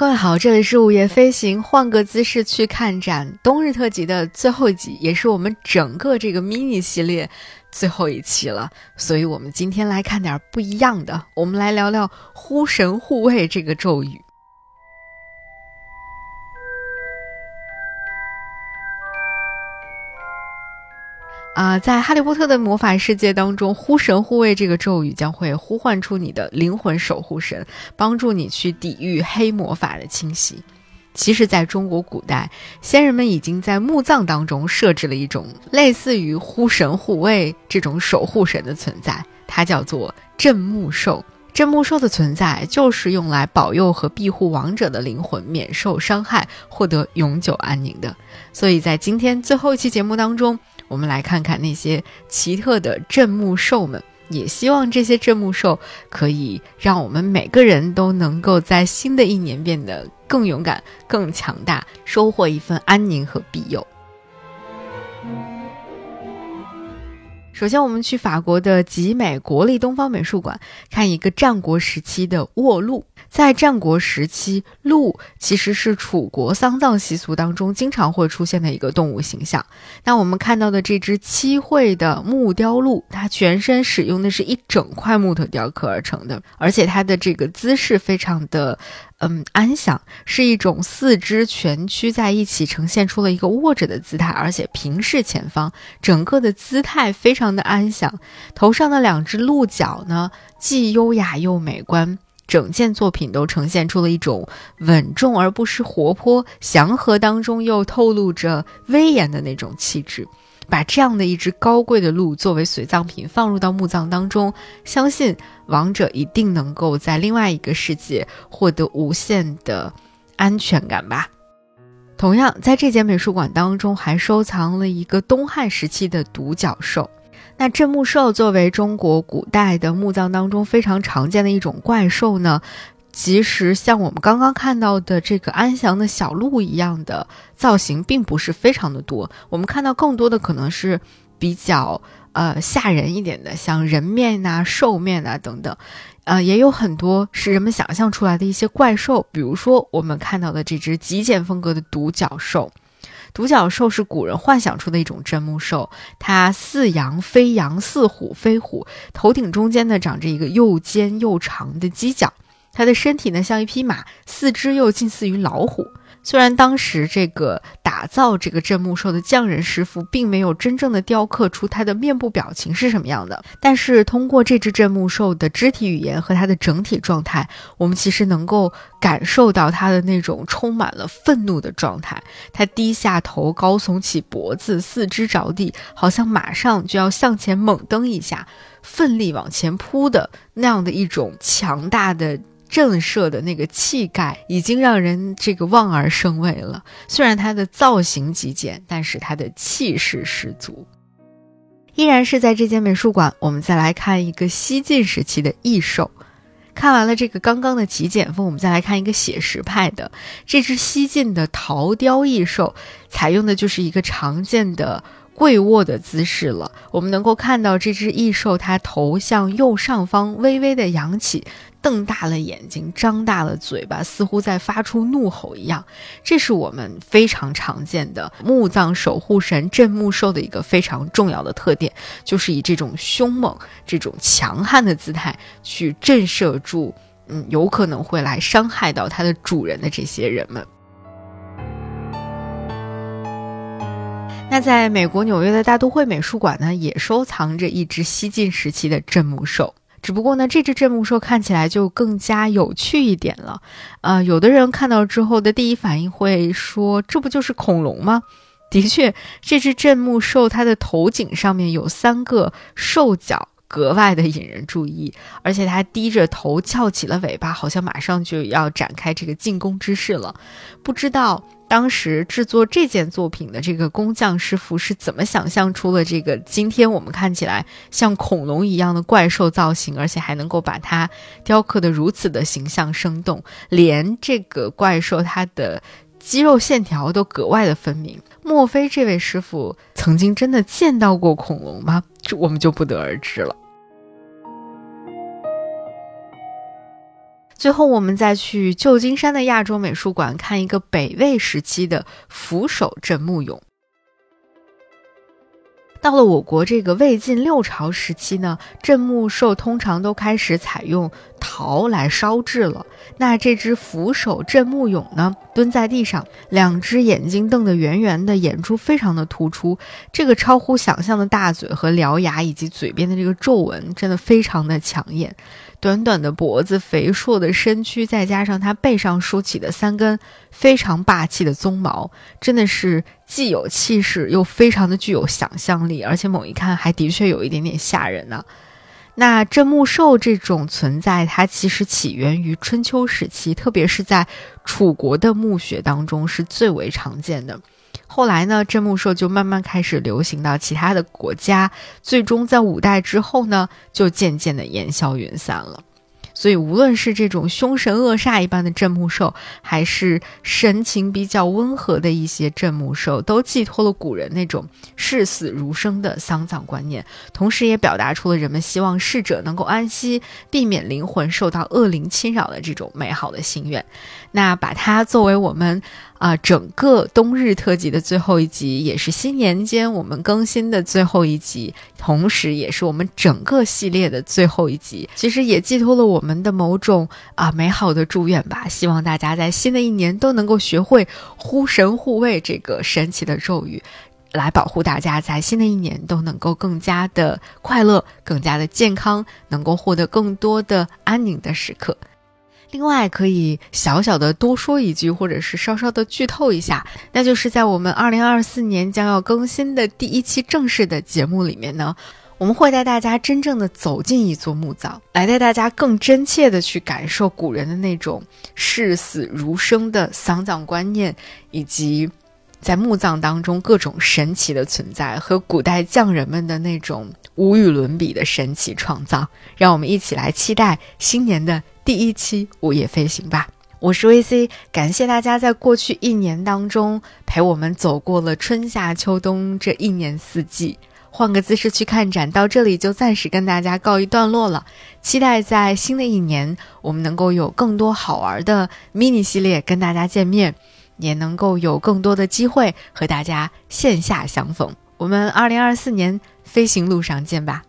各位好，这里是午夜飞行，换个姿势去看展，冬日特辑的最后一集，也是我们整个这个 mini 系列最后一期了，所以我们今天来看点不一样的，我们来聊聊呼神护卫这个咒语。啊，在《哈利波特》的魔法世界当中，呼神护卫这个咒语将会呼唤出你的灵魂守护神，帮助你去抵御黑魔法的侵袭。其实，在中国古代，先人们已经在墓葬当中设置了一种类似于呼神护卫这种守护神的存在，它叫做镇墓兽。镇墓兽的存在就是用来保佑和庇护亡者的灵魂免受伤害，获得永久安宁的。所以在今天最后一期节目当中。我们来看看那些奇特的镇墓兽们，也希望这些镇墓兽可以让我们每个人都能够在新的一年变得更勇敢、更强大，收获一份安宁和庇佑。首先，我们去法国的集美国立东方美术馆看一个战国时期的卧鹿。在战国时期，鹿其实是楚国丧葬习俗当中经常会出现的一个动物形象。那我们看到的这只漆绘的木雕鹿，它全身使用的是一整块木头雕刻而成的，而且它的这个姿势非常的。嗯，安详是一种四肢蜷曲在一起，呈现出了一个卧着的姿态，而且平视前方，整个的姿态非常的安详。头上的两只鹿角呢，既优雅又美观，整件作品都呈现出了一种稳重而不失活泼、祥和当中又透露着威严的那种气质。把这样的一只高贵的鹿作为随葬品放入到墓葬当中，相信亡者一定能够在另外一个世界获得无限的安全感吧。同样，在这间美术馆当中还收藏了一个东汉时期的独角兽。那镇墓兽作为中国古代的墓葬当中非常常见的一种怪兽呢？其实像我们刚刚看到的这个安详的小鹿一样的造型，并不是非常的多。我们看到更多的可能是比较呃吓人一点的，像人面呐、兽面呐等等。呃，也有很多是人们想象出来的一些怪兽，比如说我们看到的这只极简风格的独角兽。独角兽是古人幻想出的一种真木兽，它似羊非羊，似虎非虎，头顶中间呢长着一个又尖又长的犄角。它的身体呢像一匹马，四肢又近似于老虎。虽然当时这个打造这个镇墓兽的匠人师傅并没有真正的雕刻出它的面部表情是什么样的，但是通过这只镇墓兽的肢体语言和它的整体状态，我们其实能够感受到它的那种充满了愤怒的状态。它低下头，高耸起脖子，四肢着地，好像马上就要向前猛蹬一下，奋力往前扑的那样的一种强大的。震慑的那个气概已经让人这个望而生畏了。虽然它的造型极简，但是它的气势十足。依然是在这间美术馆，我们再来看一个西晋时期的异兽。看完了这个刚刚的极简风，我们再来看一个写实派的。这只西晋的陶雕异兽，采用的就是一个常见的。跪卧的姿势了，我们能够看到这只异兽，它头向右上方微微的扬起，瞪大了眼睛，张大了嘴巴，似乎在发出怒吼一样。这是我们非常常见的墓葬守护神镇墓兽的一个非常重要的特点，就是以这种凶猛、这种强悍的姿态去震慑住，嗯，有可能会来伤害到它的主人的这些人们。在美国纽约的大都会美术馆呢，也收藏着一只西晋时期的镇墓兽。只不过呢，这只镇墓兽看起来就更加有趣一点了。呃，有的人看到之后的第一反应会说：“这不就是恐龙吗？”的确，这只镇墓兽它的头颈上面有三个兽角。格外的引人注意，而且它低着头，翘起了尾巴，好像马上就要展开这个进攻之势了。不知道当时制作这件作品的这个工匠师傅是怎么想象出了这个今天我们看起来像恐龙一样的怪兽造型，而且还能够把它雕刻的如此的形象生动，连这个怪兽它的肌肉线条都格外的分明。莫非这位师傅曾经真的见到过恐龙吗？这我们就不得而知了。最后，我们再去旧金山的亚洲美术馆看一个北魏时期的扶手镇墓俑。到了我国这个魏晋六朝时期呢，镇墓兽通常都开始采用陶来烧制了。那这只扶手镇墓俑呢，蹲在地上，两只眼睛瞪得圆圆的，眼珠非常的突出，这个超乎想象的大嘴和獠牙，以及嘴边的这个皱纹，真的非常的抢眼。短短的脖子，肥硕的身躯，再加上它背上竖起的三根非常霸气的鬃毛，真的是既有气势又非常的具有想象力，而且猛一看还的确有一点点吓人呢。那镇墓兽这种存在，它其实起源于春秋时期，特别是在楚国的墓穴当中是最为常见的。后来呢，镇墓兽就慢慢开始流行到其他的国家，最终在五代之后呢，就渐渐的烟消云散了。所以，无论是这种凶神恶煞一般的镇墓兽，还是神情比较温和的一些镇墓兽，都寄托了古人那种视死如生的丧葬观念，同时也表达出了人们希望逝者能够安息，避免灵魂受到恶灵侵扰的这种美好的心愿。那把它作为我们。啊，整个冬日特辑的最后一集，也是新年间我们更新的最后一集，同时也是我们整个系列的最后一集。其实也寄托了我们们的某种啊美好的祝愿吧。希望大家在新的一年都能够学会呼神护卫这个神奇的咒语，来保护大家在新的一年都能够更加的快乐，更加的健康，能够获得更多的安宁的时刻。另外，可以小小的多说一句，或者是稍稍的剧透一下，那就是在我们二零二四年将要更新的第一期正式的节目里面呢，我们会带大家真正的走进一座墓葬，来带大家更真切的去感受古人的那种视死如生的丧葬观念，以及在墓葬当中各种神奇的存在和古代匠人们的那种无与伦比的神奇创造。让我们一起来期待新年的。第一期午夜飞行吧，我是 VC，感谢大家在过去一年当中陪我们走过了春夏秋冬这一年四季。换个姿势去看展，到这里就暂时跟大家告一段落了。期待在新的一年，我们能够有更多好玩的 mini 系列跟大家见面，也能够有更多的机会和大家线下相逢。我们二零二四年飞行路上见吧。